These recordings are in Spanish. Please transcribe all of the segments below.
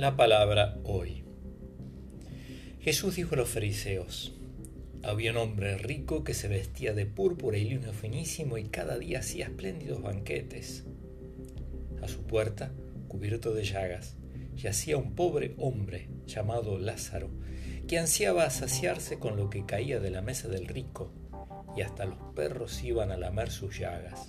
La palabra hoy. Jesús dijo a los fariseos, había un hombre rico que se vestía de púrpura y lino finísimo y cada día hacía espléndidos banquetes. A su puerta, cubierto de llagas, yacía un pobre hombre llamado Lázaro, que ansiaba saciarse con lo que caía de la mesa del rico, y hasta los perros iban a lamer sus llagas.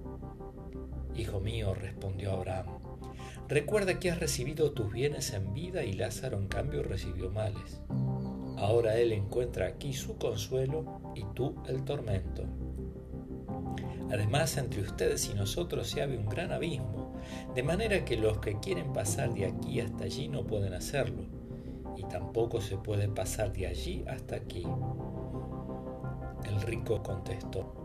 Hijo mío, respondió Abraham, recuerda que has recibido tus bienes en vida y Lázaro en cambio recibió males. Ahora él encuentra aquí su consuelo y tú el tormento. Además, entre ustedes y nosotros se abre un gran abismo, de manera que los que quieren pasar de aquí hasta allí no pueden hacerlo, y tampoco se puede pasar de allí hasta aquí. El rico contestó,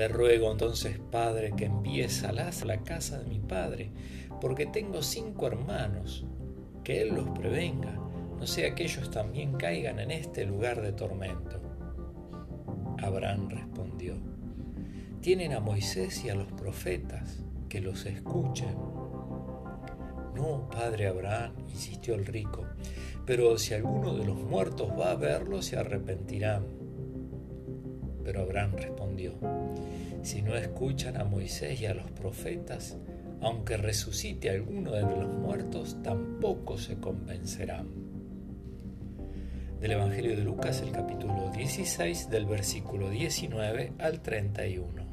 te ruego entonces, Padre, que envíes a la casa de mi Padre, porque tengo cinco hermanos, que Él los prevenga, no sea que ellos también caigan en este lugar de tormento. Abraham respondió, tienen a Moisés y a los profetas, que los escuchen. No, padre Abraham, insistió el rico, pero si alguno de los muertos va a verlo, se arrepentirán. Pero Abraham respondió, si no escuchan a Moisés y a los profetas, aunque resucite alguno de los muertos, tampoco se convencerán. Del Evangelio de Lucas, el capítulo 16, del versículo 19 al 31.